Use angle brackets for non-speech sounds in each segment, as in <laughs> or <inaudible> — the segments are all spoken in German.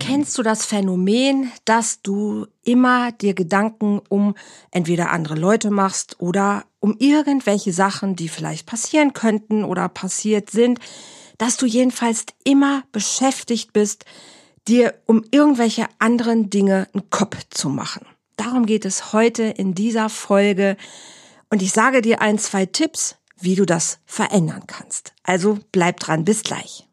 Kennst du das Phänomen, dass du immer dir Gedanken um entweder andere Leute machst oder um irgendwelche Sachen, die vielleicht passieren könnten oder passiert sind, dass du jedenfalls immer beschäftigt bist, dir um irgendwelche anderen Dinge einen Kopf zu machen. Darum geht es heute in dieser Folge und ich sage dir ein, zwei Tipps, wie du das verändern kannst. Also bleib dran, bis gleich.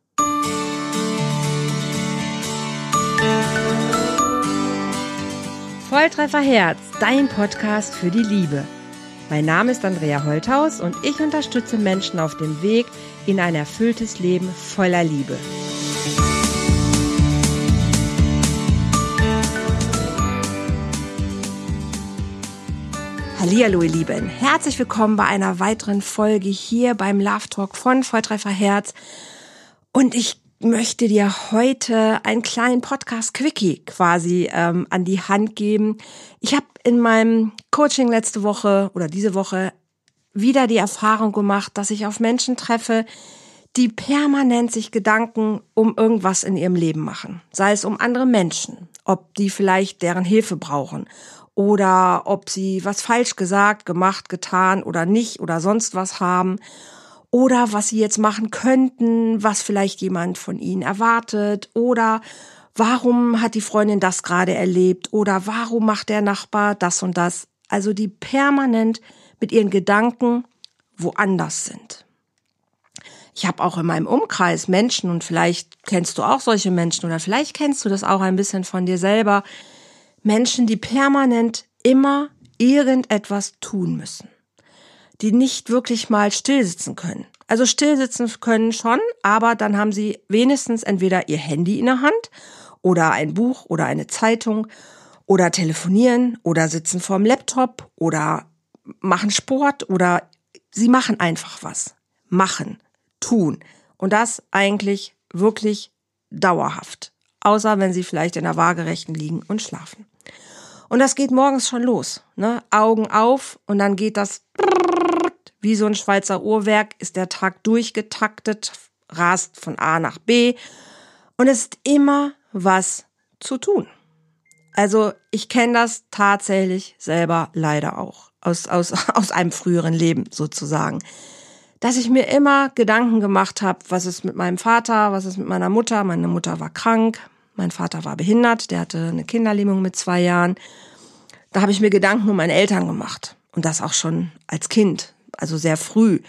Volltreffer Herz, dein Podcast für die Liebe. Mein Name ist Andrea Holthaus und ich unterstütze Menschen auf dem Weg in ein erfülltes Leben voller Liebe. Hallihallo, ihr Lieben. Herzlich willkommen bei einer weiteren Folge hier beim Love Talk von Volltreffer Herz. Und ich möchte dir heute einen kleinen Podcast-Quickie quasi ähm, an die Hand geben. Ich habe in meinem Coaching letzte Woche oder diese Woche wieder die Erfahrung gemacht, dass ich auf Menschen treffe, die permanent sich Gedanken um irgendwas in ihrem Leben machen. Sei es um andere Menschen, ob die vielleicht deren Hilfe brauchen oder ob sie was falsch gesagt, gemacht, getan oder nicht oder sonst was haben oder was sie jetzt machen könnten, was vielleicht jemand von ihnen erwartet oder warum hat die Freundin das gerade erlebt oder warum macht der Nachbar das und das. Also die permanent mit ihren Gedanken woanders sind. Ich habe auch in meinem Umkreis Menschen und vielleicht kennst du auch solche Menschen oder vielleicht kennst du das auch ein bisschen von dir selber. Menschen, die permanent immer irgendetwas tun müssen die nicht wirklich mal stillsitzen können. Also stillsitzen können schon, aber dann haben sie wenigstens entweder ihr Handy in der Hand oder ein Buch oder eine Zeitung oder telefonieren oder sitzen vorm Laptop oder machen Sport oder sie machen einfach was. Machen, tun. Und das eigentlich wirklich dauerhaft. Außer wenn sie vielleicht in der Waagerechten liegen und schlafen. Und das geht morgens schon los. Ne? Augen auf und dann geht das wie so ein Schweizer Uhrwerk ist der Tag durchgetaktet, rast von A nach B und es ist immer was zu tun. Also ich kenne das tatsächlich selber leider auch aus, aus, <laughs> aus einem früheren Leben sozusagen. Dass ich mir immer Gedanken gemacht habe, was ist mit meinem Vater, was ist mit meiner Mutter. Meine Mutter war krank, mein Vater war behindert, der hatte eine Kinderlähmung mit zwei Jahren. Da habe ich mir Gedanken um meine Eltern gemacht. Und das auch schon als Kind also sehr früh.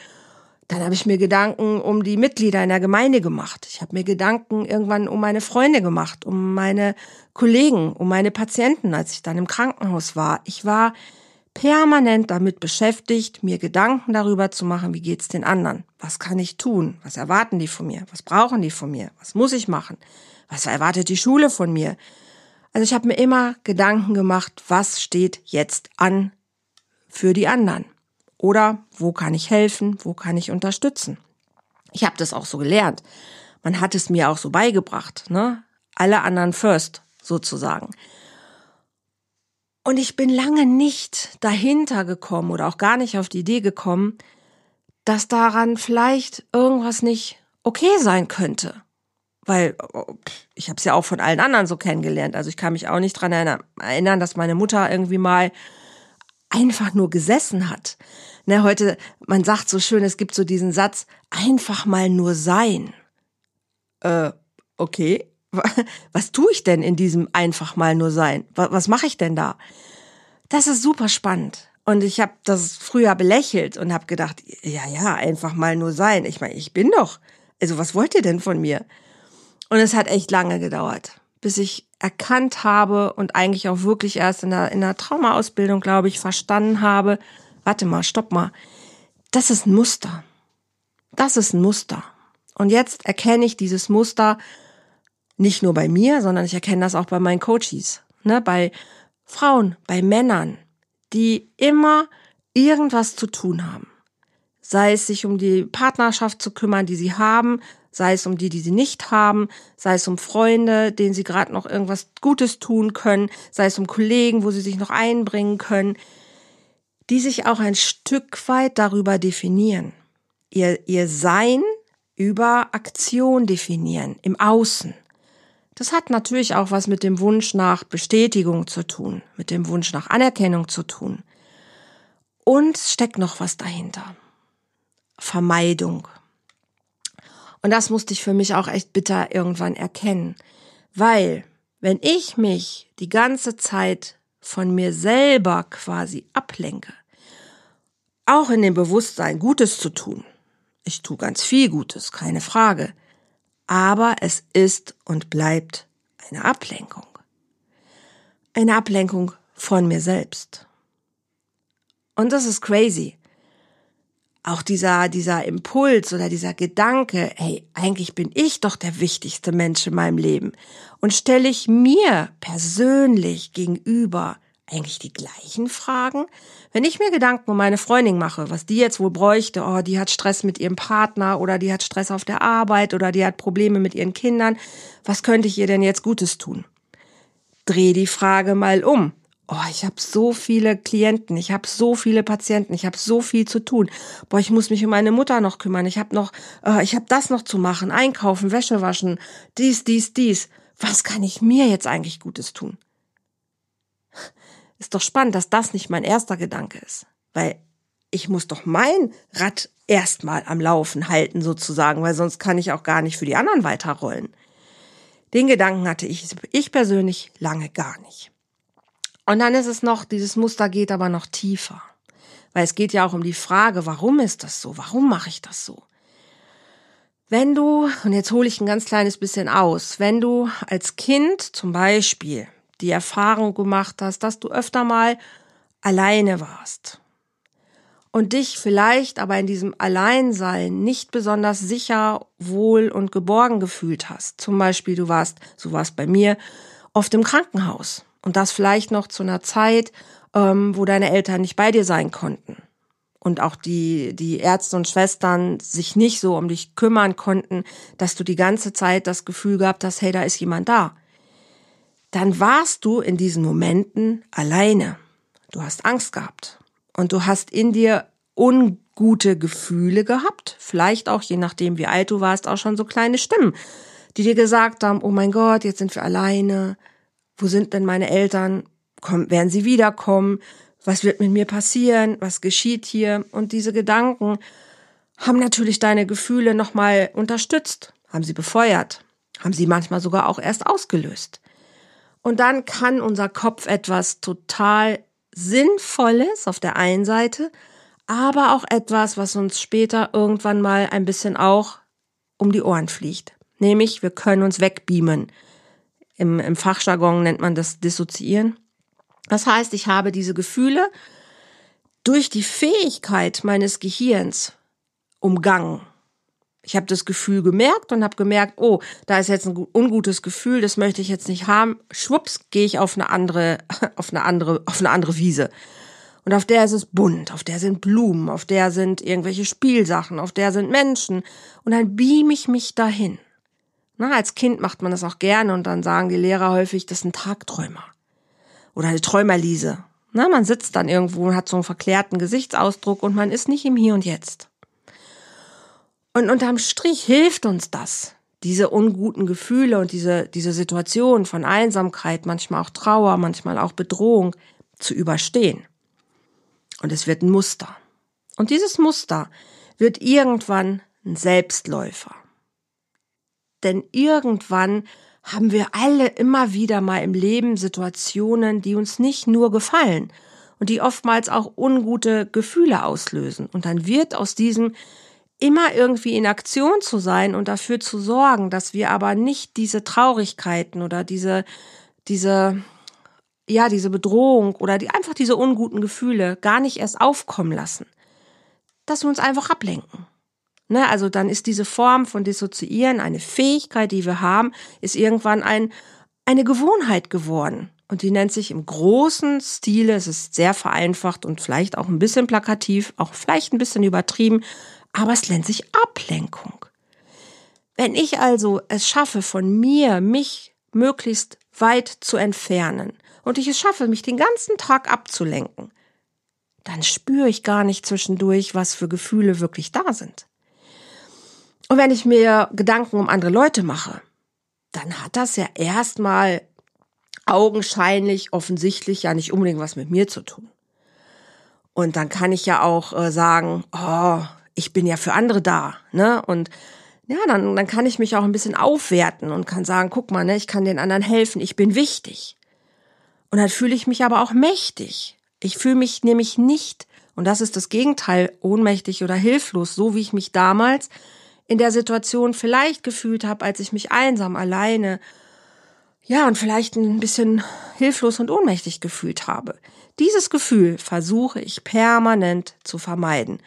Dann habe ich mir Gedanken um die Mitglieder in der Gemeinde gemacht. Ich habe mir Gedanken irgendwann um meine Freunde gemacht, um meine Kollegen, um meine Patienten, als ich dann im Krankenhaus war. Ich war permanent damit beschäftigt, mir Gedanken darüber zu machen, wie geht's den anderen? Was kann ich tun? Was erwarten die von mir? Was brauchen die von mir? Was muss ich machen? Was erwartet die Schule von mir? Also ich habe mir immer Gedanken gemacht, was steht jetzt an für die anderen? Oder wo kann ich helfen? Wo kann ich unterstützen? Ich habe das auch so gelernt. Man hat es mir auch so beigebracht. Ne? Alle anderen first, sozusagen. Und ich bin lange nicht dahinter gekommen oder auch gar nicht auf die Idee gekommen, dass daran vielleicht irgendwas nicht okay sein könnte. Weil ich habe es ja auch von allen anderen so kennengelernt. Also ich kann mich auch nicht dran erinnern, dass meine Mutter irgendwie mal einfach nur gesessen hat. Ne, heute, man sagt so schön, es gibt so diesen Satz, einfach mal nur sein. Äh, okay. <laughs> Was tue ich denn in diesem einfach mal nur sein? Was, was mache ich denn da? Das ist super spannend. Und ich habe das früher belächelt und habe gedacht, ja, ja, einfach mal nur sein. Ich meine, ich bin doch. Also was wollt ihr denn von mir? Und es hat echt lange gedauert, bis ich erkannt habe und eigentlich auch wirklich erst in der, in der Traumaausbildung, glaube ich, verstanden habe, warte mal, stopp mal. Das ist ein Muster. Das ist ein Muster. Und jetzt erkenne ich dieses Muster nicht nur bei mir, sondern ich erkenne das auch bei meinen Coaches, ne, bei Frauen, bei Männern, die immer irgendwas zu tun haben. Sei es sich um die Partnerschaft zu kümmern, die sie haben, sei es um die, die sie nicht haben, sei es um Freunde, denen sie gerade noch irgendwas Gutes tun können, sei es um Kollegen, wo sie sich noch einbringen können die sich auch ein Stück weit darüber definieren. Ihr, ihr Sein über Aktion definieren, im Außen. Das hat natürlich auch was mit dem Wunsch nach Bestätigung zu tun, mit dem Wunsch nach Anerkennung zu tun. Und steckt noch was dahinter. Vermeidung. Und das musste ich für mich auch echt bitter irgendwann erkennen. Weil, wenn ich mich die ganze Zeit von mir selber quasi ablenke, auch in dem Bewusstsein, Gutes zu tun, ich tue ganz viel Gutes, keine Frage, aber es ist und bleibt eine Ablenkung. Eine Ablenkung von mir selbst. Und das ist crazy. Auch dieser, dieser Impuls oder dieser Gedanke, hey, eigentlich bin ich doch der wichtigste Mensch in meinem Leben. Und stelle ich mir persönlich gegenüber eigentlich die gleichen Fragen? Wenn ich mir Gedanken um meine Freundin mache, was die jetzt wohl bräuchte, oh, die hat Stress mit ihrem Partner oder die hat Stress auf der Arbeit oder die hat Probleme mit ihren Kindern, was könnte ich ihr denn jetzt Gutes tun? Dreh die Frage mal um. Oh, ich habe so viele Klienten, ich habe so viele Patienten, ich habe so viel zu tun. Boah, ich muss mich um meine Mutter noch kümmern, ich habe noch, äh, ich habe das noch zu machen, einkaufen, Wäsche waschen, dies, dies, dies. Was kann ich mir jetzt eigentlich Gutes tun? Ist doch spannend, dass das nicht mein erster Gedanke ist. Weil ich muss doch mein Rad erstmal am Laufen halten sozusagen, weil sonst kann ich auch gar nicht für die anderen weiterrollen. Den Gedanken hatte ich, ich persönlich lange gar nicht. Und dann ist es noch, dieses Muster geht aber noch tiefer. Weil es geht ja auch um die Frage, warum ist das so? Warum mache ich das so? Wenn du, und jetzt hole ich ein ganz kleines bisschen aus, wenn du als Kind zum Beispiel die Erfahrung gemacht hast, dass du öfter mal alleine warst und dich vielleicht aber in diesem Alleinsein nicht besonders sicher, wohl und geborgen gefühlt hast. Zum Beispiel, du warst, so war es bei mir, oft im Krankenhaus und das vielleicht noch zu einer Zeit, ähm, wo deine Eltern nicht bei dir sein konnten. Und auch die, die Ärzte und Schwestern sich nicht so um dich kümmern konnten, dass du die ganze Zeit das Gefühl gehabt hast, hey, da ist jemand da. Dann warst du in diesen Momenten alleine. Du hast Angst gehabt. Und du hast in dir ungute Gefühle gehabt, vielleicht auch je nachdem, wie alt du warst, auch schon so kleine Stimmen, die dir gesagt haben, oh mein Gott, jetzt sind wir alleine, wo sind denn meine Eltern, Komm, werden sie wiederkommen, was wird mit mir passieren, was geschieht hier und diese Gedanken haben natürlich deine Gefühle nochmal unterstützt, haben sie befeuert, haben sie manchmal sogar auch erst ausgelöst. Und dann kann unser Kopf etwas total Sinnvolles auf der einen Seite, aber auch etwas, was uns später irgendwann mal ein bisschen auch um die Ohren fliegt. Nämlich, wir können uns wegbeamen. Im, im Fachjargon nennt man das Dissoziieren. Das heißt, ich habe diese Gefühle durch die Fähigkeit meines Gehirns umgangen. Ich habe das Gefühl gemerkt und habe gemerkt, oh, da ist jetzt ein ungutes Gefühl, das möchte ich jetzt nicht haben. Schwupps, gehe ich auf eine andere, <laughs> auf eine andere, auf eine andere Wiese. Und auf der ist es bunt, auf der sind Blumen, auf der sind irgendwelche Spielsachen, auf der sind Menschen. Und dann beam ich mich dahin. Na, als Kind macht man das auch gerne und dann sagen die Lehrer häufig, das ist ein Tagträumer. Oder eine Träumerliese. Na, man sitzt dann irgendwo und hat so einen verklärten Gesichtsausdruck und man ist nicht im Hier und Jetzt. Und unterm Strich hilft uns das, diese unguten Gefühle und diese, diese Situation von Einsamkeit, manchmal auch Trauer, manchmal auch Bedrohung zu überstehen. Und es wird ein Muster. Und dieses Muster wird irgendwann ein Selbstläufer. Denn irgendwann haben wir alle immer wieder mal im Leben Situationen, die uns nicht nur gefallen und die oftmals auch ungute Gefühle auslösen. Und dann wird aus diesem immer irgendwie in Aktion zu sein und dafür zu sorgen, dass wir aber nicht diese Traurigkeiten oder diese, diese, ja, diese Bedrohung oder die, einfach diese unguten Gefühle gar nicht erst aufkommen lassen. Dass wir uns einfach ablenken. Ne, also dann ist diese Form von Dissoziieren, eine Fähigkeit, die wir haben, ist irgendwann ein, eine Gewohnheit geworden. Und die nennt sich im großen Stile, es ist sehr vereinfacht und vielleicht auch ein bisschen plakativ, auch vielleicht ein bisschen übertrieben, aber es nennt sich Ablenkung. Wenn ich also es schaffe, von mir, mich möglichst weit zu entfernen und ich es schaffe, mich den ganzen Tag abzulenken, dann spüre ich gar nicht zwischendurch, was für Gefühle wirklich da sind. Und wenn ich mir Gedanken um andere Leute mache, dann hat das ja erstmal augenscheinlich, offensichtlich ja nicht unbedingt was mit mir zu tun. Und dann kann ich ja auch äh, sagen, oh, ich bin ja für andere da, ne? Und ja, dann, dann kann ich mich auch ein bisschen aufwerten und kann sagen, guck mal, ne, ich kann den anderen helfen, ich bin wichtig. Und dann fühle ich mich aber auch mächtig. Ich fühle mich nämlich nicht, und das ist das Gegenteil, ohnmächtig oder hilflos, so wie ich mich damals in der Situation vielleicht gefühlt habe, als ich mich einsam, alleine, ja, und vielleicht ein bisschen hilflos und ohnmächtig gefühlt habe. Dieses Gefühl versuche ich permanent zu vermeiden.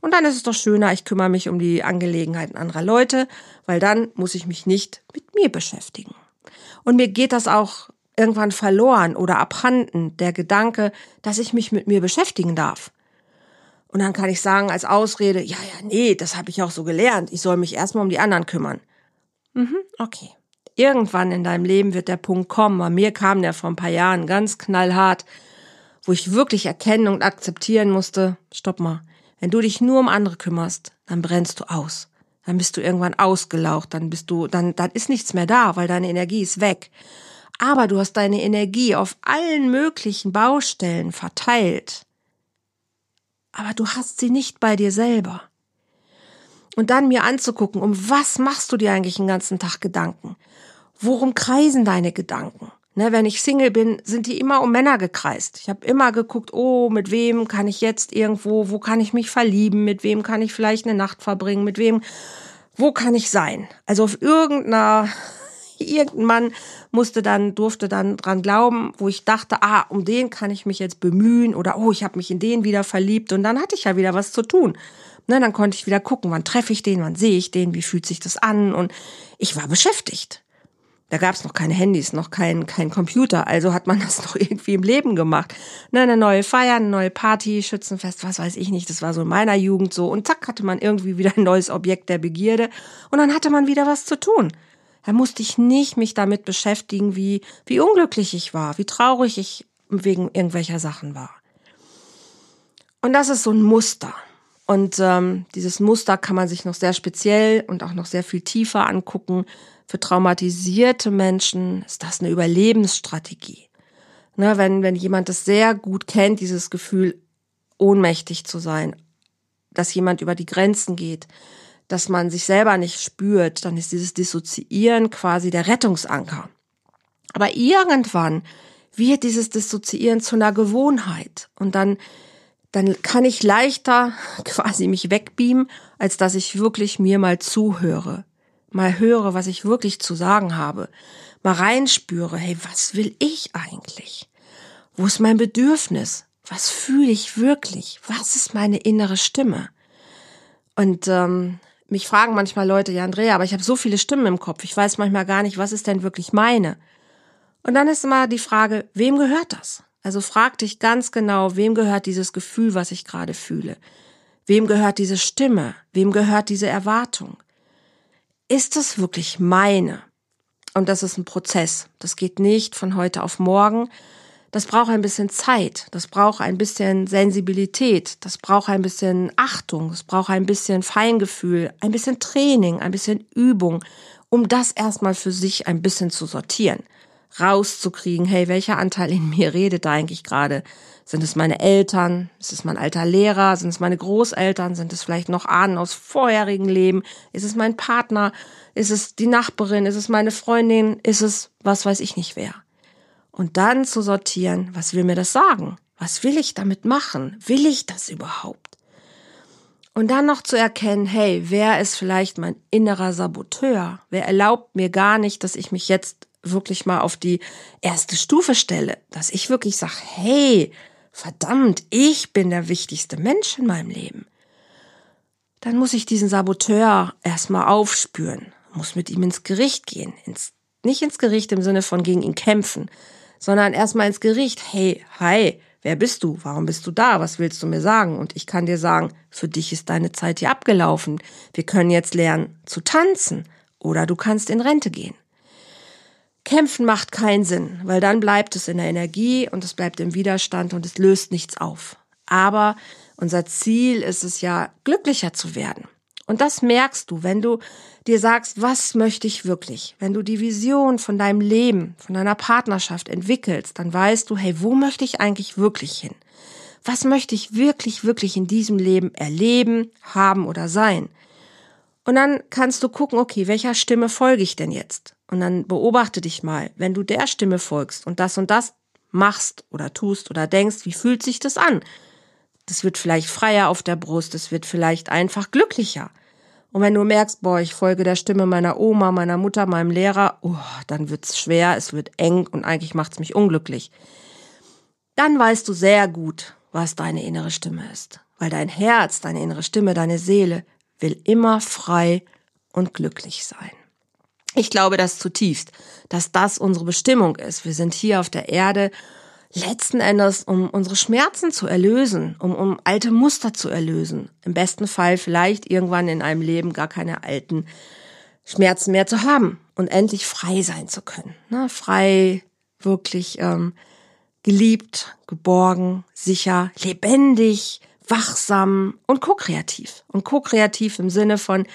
Und dann ist es doch schöner, ich kümmere mich um die Angelegenheiten anderer Leute, weil dann muss ich mich nicht mit mir beschäftigen. Und mir geht das auch irgendwann verloren oder abhanden, der Gedanke, dass ich mich mit mir beschäftigen darf. Und dann kann ich sagen als Ausrede, ja, ja, nee, das habe ich auch so gelernt. Ich soll mich erstmal um die anderen kümmern. Mhm, okay. Irgendwann in deinem Leben wird der Punkt kommen. Bei mir kam der vor ein paar Jahren ganz knallhart, wo ich wirklich erkennen und akzeptieren musste, stopp mal, wenn du dich nur um andere kümmerst, dann brennst du aus. Dann bist du irgendwann ausgelaucht, dann bist du, dann, dann ist nichts mehr da, weil deine Energie ist weg. Aber du hast deine Energie auf allen möglichen Baustellen verteilt. Aber du hast sie nicht bei dir selber. Und dann mir anzugucken, um was machst du dir eigentlich den ganzen Tag Gedanken? Worum kreisen deine Gedanken? Ne, wenn ich Single bin, sind die immer um Männer gekreist. Ich habe immer geguckt, oh, mit wem kann ich jetzt irgendwo, wo kann ich mich verlieben, mit wem kann ich vielleicht eine Nacht verbringen, mit wem, wo kann ich sein? Also auf irgendeiner, irgendein Mann musste dann, durfte dann dran glauben, wo ich dachte, ah, um den kann ich mich jetzt bemühen oder oh, ich habe mich in den wieder verliebt und dann hatte ich ja wieder was zu tun. Ne, dann konnte ich wieder gucken, wann treffe ich den, wann sehe ich den, wie fühlt sich das an und ich war beschäftigt. Da gab es noch keine Handys, noch kein, kein Computer, also hat man <laughs> das noch irgendwie im Leben gemacht. Ne, eine neue Feier, eine neue Party, Schützenfest, was weiß ich nicht, das war so in meiner Jugend so. Und zack, hatte man irgendwie wieder ein neues Objekt der Begierde und dann hatte man wieder was zu tun. Da musste ich nicht mich damit beschäftigen, wie, wie unglücklich ich war, wie traurig ich wegen irgendwelcher Sachen war. Und das ist so ein Muster. Und ähm, dieses Muster kann man sich noch sehr speziell und auch noch sehr viel tiefer angucken. Für traumatisierte Menschen ist das eine Überlebensstrategie. Ne, wenn, wenn jemand das sehr gut kennt, dieses Gefühl, ohnmächtig zu sein, dass jemand über die Grenzen geht, dass man sich selber nicht spürt, dann ist dieses Dissoziieren quasi der Rettungsanker. Aber irgendwann wird dieses Dissoziieren zu einer Gewohnheit und dann dann kann ich leichter <laughs> quasi mich wegbeamen, als dass ich wirklich mir mal zuhöre mal höre, was ich wirklich zu sagen habe, mal reinspüre, hey, was will ich eigentlich? Wo ist mein Bedürfnis? Was fühle ich wirklich? Was ist meine innere Stimme? Und ähm, mich fragen manchmal Leute, ja Andrea, aber ich habe so viele Stimmen im Kopf, ich weiß manchmal gar nicht, was ist denn wirklich meine? Und dann ist immer die Frage, wem gehört das? Also frag dich ganz genau, wem gehört dieses Gefühl, was ich gerade fühle? Wem gehört diese Stimme? Wem gehört diese Erwartung? ist es wirklich meine? Und das ist ein Prozess. Das geht nicht von heute auf morgen. Das braucht ein bisschen Zeit. Das braucht ein bisschen Sensibilität. Das braucht ein bisschen Achtung. Das braucht ein bisschen Feingefühl, ein bisschen Training, ein bisschen Übung, um das erstmal für sich ein bisschen zu sortieren rauszukriegen, hey, welcher Anteil in mir redet da eigentlich gerade? Sind es meine Eltern? Ist es mein alter Lehrer? Sind es meine Großeltern? Sind es vielleicht noch Ahnen aus vorherigen Leben? Ist es mein Partner? Ist es die Nachbarin? Ist es meine Freundin? Ist es was weiß ich nicht wer? Und dann zu sortieren, was will mir das sagen? Was will ich damit machen? Will ich das überhaupt? Und dann noch zu erkennen, hey, wer ist vielleicht mein innerer Saboteur? Wer erlaubt mir gar nicht, dass ich mich jetzt wirklich mal auf die erste Stufe stelle, dass ich wirklich sage, hey, verdammt, ich bin der wichtigste Mensch in meinem Leben, dann muss ich diesen Saboteur erstmal aufspüren, muss mit ihm ins Gericht gehen, ins, nicht ins Gericht im Sinne von gegen ihn kämpfen, sondern erstmal ins Gericht, hey, hi, wer bist du? Warum bist du da? Was willst du mir sagen? Und ich kann dir sagen, für dich ist deine Zeit hier abgelaufen. Wir können jetzt lernen zu tanzen oder du kannst in Rente gehen. Kämpfen macht keinen Sinn, weil dann bleibt es in der Energie und es bleibt im Widerstand und es löst nichts auf. Aber unser Ziel ist es ja, glücklicher zu werden. Und das merkst du, wenn du dir sagst, was möchte ich wirklich? Wenn du die Vision von deinem Leben, von deiner Partnerschaft entwickelst, dann weißt du, hey, wo möchte ich eigentlich wirklich hin? Was möchte ich wirklich, wirklich in diesem Leben erleben, haben oder sein? Und dann kannst du gucken, okay, welcher Stimme folge ich denn jetzt? Und dann beobachte dich mal, wenn du der Stimme folgst und das und das machst oder tust oder denkst, wie fühlt sich das an? Das wird vielleicht freier auf der Brust, es wird vielleicht einfach glücklicher. Und wenn du merkst, boah, ich folge der Stimme meiner Oma, meiner Mutter, meinem Lehrer, oh, dann wird's schwer, es wird eng und eigentlich macht's mich unglücklich. Dann weißt du sehr gut, was deine innere Stimme ist. Weil dein Herz, deine innere Stimme, deine Seele will immer frei und glücklich sein. Ich glaube das zutiefst, dass das unsere Bestimmung ist. Wir sind hier auf der Erde letzten Endes, um unsere Schmerzen zu erlösen, um, um alte Muster zu erlösen. Im besten Fall vielleicht irgendwann in einem Leben gar keine alten Schmerzen mehr zu haben und endlich frei sein zu können. Ne? Frei, wirklich ähm, geliebt, geborgen, sicher, lebendig, wachsam und ko-kreativ. Und ko-kreativ im Sinne von,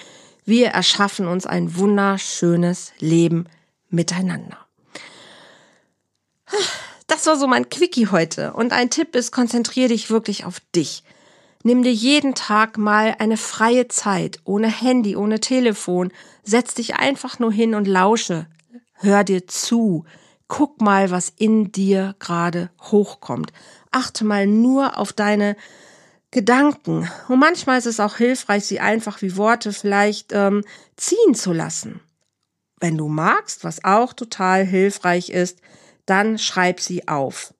wir erschaffen uns ein wunderschönes Leben miteinander. Das war so mein Quickie heute. Und ein Tipp ist, konzentriere dich wirklich auf dich. Nimm dir jeden Tag mal eine freie Zeit, ohne Handy, ohne Telefon. Setz dich einfach nur hin und lausche. Hör dir zu. Guck mal, was in dir gerade hochkommt. Achte mal nur auf deine Gedanken. Und manchmal ist es auch hilfreich, sie einfach wie Worte vielleicht ähm, ziehen zu lassen. Wenn du magst, was auch total hilfreich ist, dann schreib sie auf.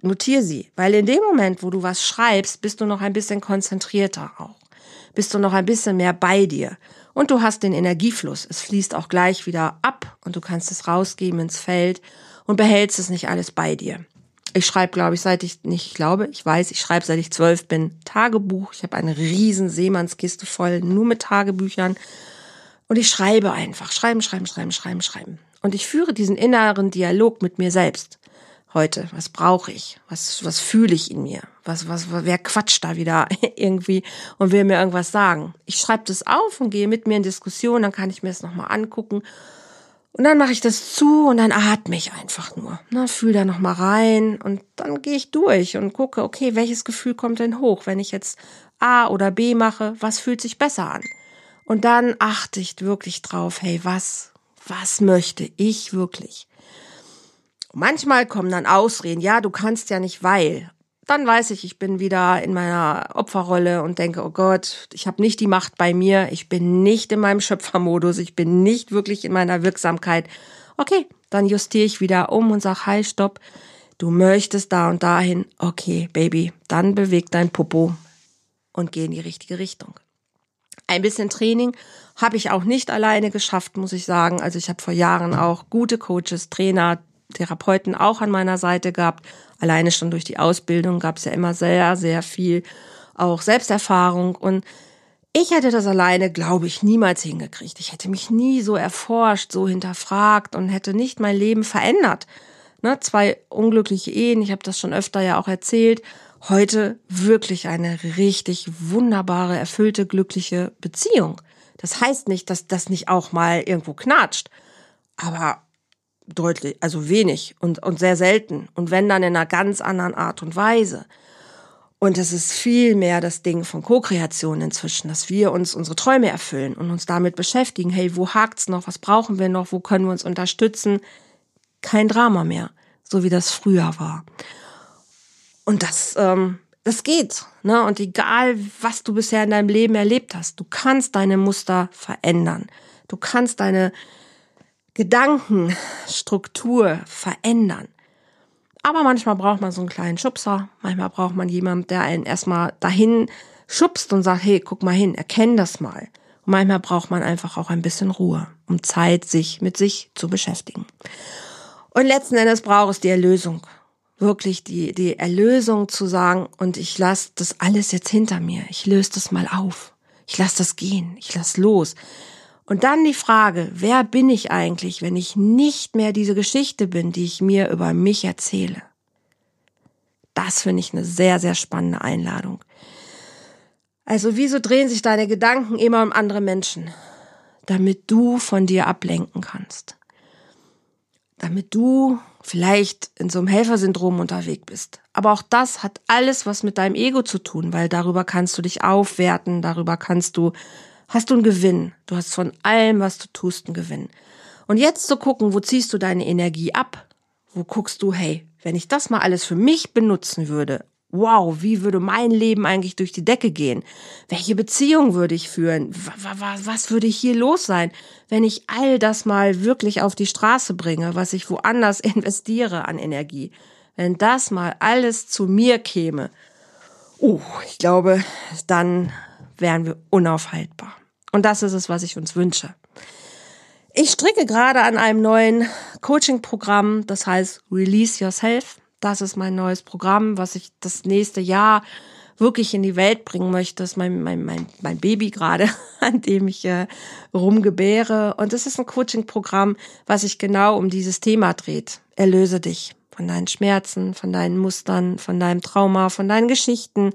Notier sie, weil in dem Moment, wo du was schreibst, bist du noch ein bisschen konzentrierter auch. Bist du noch ein bisschen mehr bei dir. Und du hast den Energiefluss. Es fließt auch gleich wieder ab und du kannst es rausgeben ins Feld und behältst es nicht alles bei dir. Ich schreibe, glaube ich, seit ich nicht glaube, ich weiß, ich schreibe seit ich zwölf bin Tagebuch. Ich habe eine riesen Seemannskiste voll nur mit Tagebüchern und ich schreibe einfach, schreiben, schreiben, schreiben, schreiben, schreiben. Und ich führe diesen inneren Dialog mit mir selbst heute. Was brauche ich? Was, was fühle ich in mir? Was, was, wer quatscht da wieder <laughs> irgendwie und will mir irgendwas sagen? Ich schreibe das auf und gehe mit mir in Diskussion, dann kann ich mir das nochmal angucken. Und dann mache ich das zu und dann atme ich einfach nur. Na, fühl da nochmal rein und dann gehe ich durch und gucke, okay, welches Gefühl kommt denn hoch? Wenn ich jetzt A oder B mache, was fühlt sich besser an? Und dann achte ich wirklich drauf, hey, was, was möchte ich wirklich? Manchmal kommen dann Ausreden, ja, du kannst ja nicht, weil. Dann weiß ich, ich bin wieder in meiner Opferrolle und denke, oh Gott, ich habe nicht die Macht bei mir, ich bin nicht in meinem <laughs> Schöpfermodus, ich bin nicht wirklich in meiner Wirksamkeit. Okay, dann justiere ich wieder um und sag, hi, stopp, du möchtest da und dahin. Okay, Baby, dann beweg dein Popo und geh in die richtige Richtung. Ein bisschen Training habe ich auch nicht alleine geschafft, muss ich sagen. Also ich habe vor Jahren auch gute Coaches, Trainer, Therapeuten auch an meiner Seite gehabt. Alleine schon durch die Ausbildung gab es ja immer sehr, sehr viel auch Selbsterfahrung. Und ich hätte das alleine, glaube ich, niemals hingekriegt. Ich hätte mich nie so erforscht, so hinterfragt und hätte nicht mein Leben verändert. Ne, zwei unglückliche Ehen, ich habe das schon öfter ja auch erzählt. Heute wirklich eine richtig wunderbare, erfüllte, glückliche Beziehung. Das heißt nicht, dass das nicht auch mal irgendwo knatscht. Aber deutlich, also wenig und, und sehr selten. Und wenn dann in einer ganz anderen Art und Weise. Und es ist viel mehr das Ding von Co-Kreation inzwischen, dass wir uns unsere Träume erfüllen und uns damit beschäftigen. Hey, wo hakt's noch? Was brauchen wir noch? Wo können wir uns unterstützen? Kein Drama mehr, so wie das früher war. Und das, ähm, das geht. Ne? Und egal, was du bisher in deinem Leben erlebt hast, du kannst deine Muster verändern. Du kannst deine Gedankenstruktur verändern. Aber manchmal braucht man so einen kleinen Schubser. Manchmal braucht man jemanden, der einen erstmal dahin schubst und sagt, hey, guck mal hin, erkenn das mal. Und manchmal braucht man einfach auch ein bisschen Ruhe, um Zeit, sich mit sich zu beschäftigen. Und letzten Endes braucht es die Erlösung. Wirklich die, die Erlösung zu sagen, und ich lasse das alles jetzt hinter mir. Ich löse das mal auf. Ich lasse das gehen. Ich lasse los. Und dann die Frage, wer bin ich eigentlich, wenn ich nicht mehr diese Geschichte bin, die ich mir über mich erzähle? Das finde ich eine sehr, sehr spannende Einladung. Also wieso drehen sich deine Gedanken immer um andere Menschen? Damit du von dir ablenken kannst. Damit du vielleicht in so einem Helfersyndrom unterwegs bist. Aber auch das hat alles was mit deinem Ego zu tun, weil darüber kannst du dich aufwerten, darüber kannst du, hast du einen Gewinn. Du hast von allem, was du tust, einen Gewinn. Und jetzt zu gucken, wo ziehst du deine Energie ab? Wo guckst du, hey, wenn ich das mal alles für mich benutzen würde, wow, wie würde mein Leben eigentlich durch die Decke gehen? Welche Beziehung würde ich führen? Was würde hier los sein, wenn ich all das mal wirklich auf die Straße bringe, was ich woanders <laughs> investiere an Energie? Wenn das mal alles zu mir käme, uh, ich glaube, dann wären wir unaufhaltbar. Und das ist es, was ich uns wünsche. Ich stricke gerade an einem neuen Coaching-Programm, das heißt Release Yourself. Das ist mein neues Programm, was ich das nächste Jahr wirklich in die Welt bringen möchte. Das ist mein, mein, mein, mein Baby gerade, <laughs> an dem ich äh, rumgebäre. Und es ist ein Coaching-Programm, was sich genau um dieses Thema dreht. Erlöse dich von deinen Schmerzen, von deinen Mustern, von deinem Trauma, von deinen Geschichten.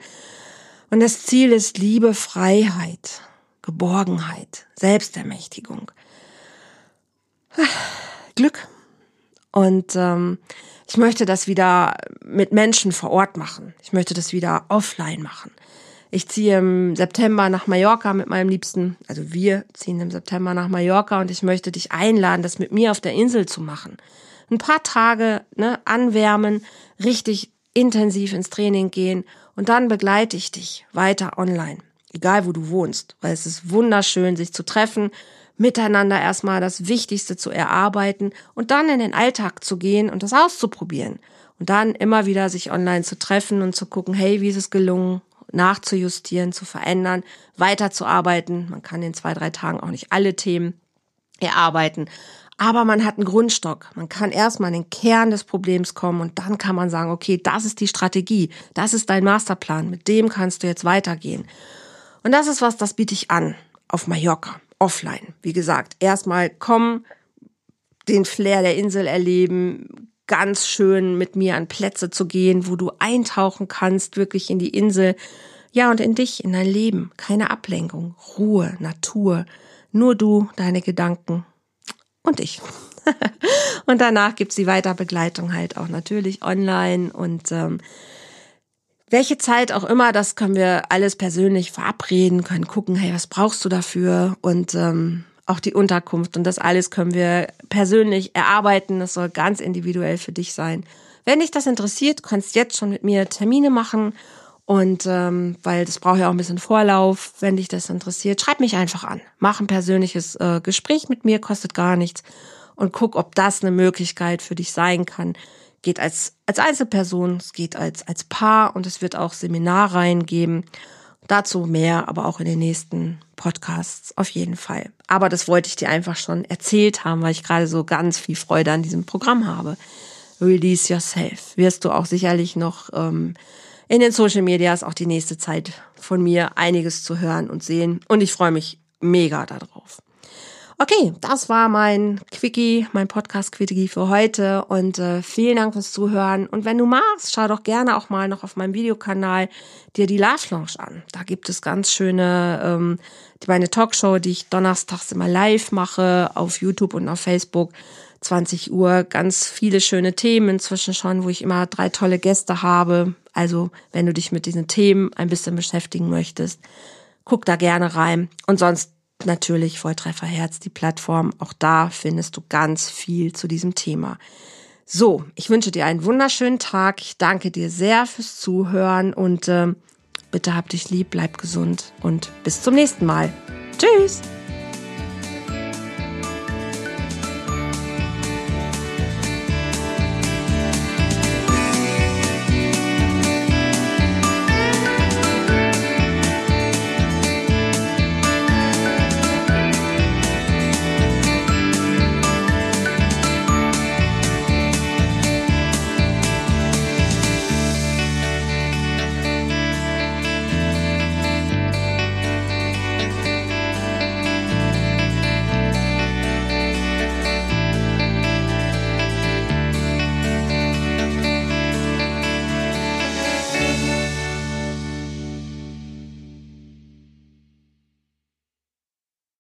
Und das Ziel ist Liebe, Freiheit, Geborgenheit, Selbstermächtigung, Glück. Und ähm, ich möchte das wieder mit Menschen vor Ort machen. Ich möchte das wieder offline machen. Ich ziehe im September nach Mallorca mit meinem Liebsten, also wir ziehen im September nach Mallorca und ich möchte dich einladen, das mit mir auf der Insel zu machen. Ein paar Tage ne, anwärmen, richtig intensiv ins Training gehen und dann begleite ich dich weiter online, egal wo du wohnst, weil es ist wunderschön, sich zu treffen, miteinander erstmal das Wichtigste zu erarbeiten und dann in den Alltag zu gehen und das auszuprobieren. Und dann immer wieder sich online zu treffen und zu gucken, hey, wie ist es gelungen, nachzujustieren, zu verändern, weiterzuarbeiten. Man kann in zwei, drei Tagen auch nicht alle Themen erarbeiten. Aber man hat einen Grundstock. Man kann erstmal in den Kern des Problems kommen und dann kann man sagen, okay, das ist die Strategie. Das ist dein Masterplan. Mit dem kannst du jetzt weitergehen. Und das ist was, das biete ich an auf Mallorca offline. Wie gesagt, erstmal kommen, den Flair der Insel erleben, ganz schön mit mir an Plätze zu gehen, wo du eintauchen kannst, wirklich in die Insel. Ja, und in dich, in dein Leben. Keine Ablenkung, Ruhe, Natur. Nur du, deine Gedanken und ich. <laughs> und danach gibt's die Weiterbegleitung halt auch natürlich online und ähm, welche Zeit auch immer, das können wir alles persönlich verabreden, können gucken, hey, was brauchst du dafür? Und ähm, auch die Unterkunft und das alles können wir persönlich erarbeiten. Das soll ganz individuell für dich sein. Wenn dich das interessiert, kannst jetzt schon mit mir Termine machen. Und ähm, weil das braucht ja auch ein bisschen Vorlauf, wenn dich das interessiert, schreib mich einfach an. Mach ein persönliches äh, Gespräch mit mir, kostet gar nichts. Und guck, ob das eine Möglichkeit für dich sein kann geht als, als Einzelperson, es geht als, als Paar und es wird auch Seminarreihen geben. Dazu mehr, aber auch in den nächsten Podcasts auf jeden Fall. Aber das wollte ich dir einfach schon erzählt haben, weil ich gerade so ganz viel Freude an diesem Programm habe. Release Yourself. Wirst du auch sicherlich noch ähm, in den Social Medias auch die nächste Zeit von mir einiges zu hören und sehen. Und ich freue mich mega darauf. Okay, das war mein Quickie, mein Podcast-Quickie für heute und äh, vielen Dank fürs Zuhören. Und wenn du magst, schau doch gerne auch mal noch auf meinem Videokanal dir die Love Lounge an. Da gibt es ganz schöne, ähm, die meine Talkshow, die ich donnerstags immer live mache auf YouTube und auf Facebook. 20 Uhr, ganz viele schöne Themen inzwischen schon, wo ich immer drei tolle Gäste habe. Also, wenn du dich mit diesen Themen ein bisschen beschäftigen möchtest, guck da gerne rein. Und sonst natürlich Volltreffer Herz, die Plattform. Auch da findest du ganz viel zu diesem Thema. So, ich wünsche dir einen wunderschönen Tag. Ich danke dir sehr fürs Zuhören und äh, bitte hab dich lieb, bleib gesund und bis zum nächsten Mal. Tschüss!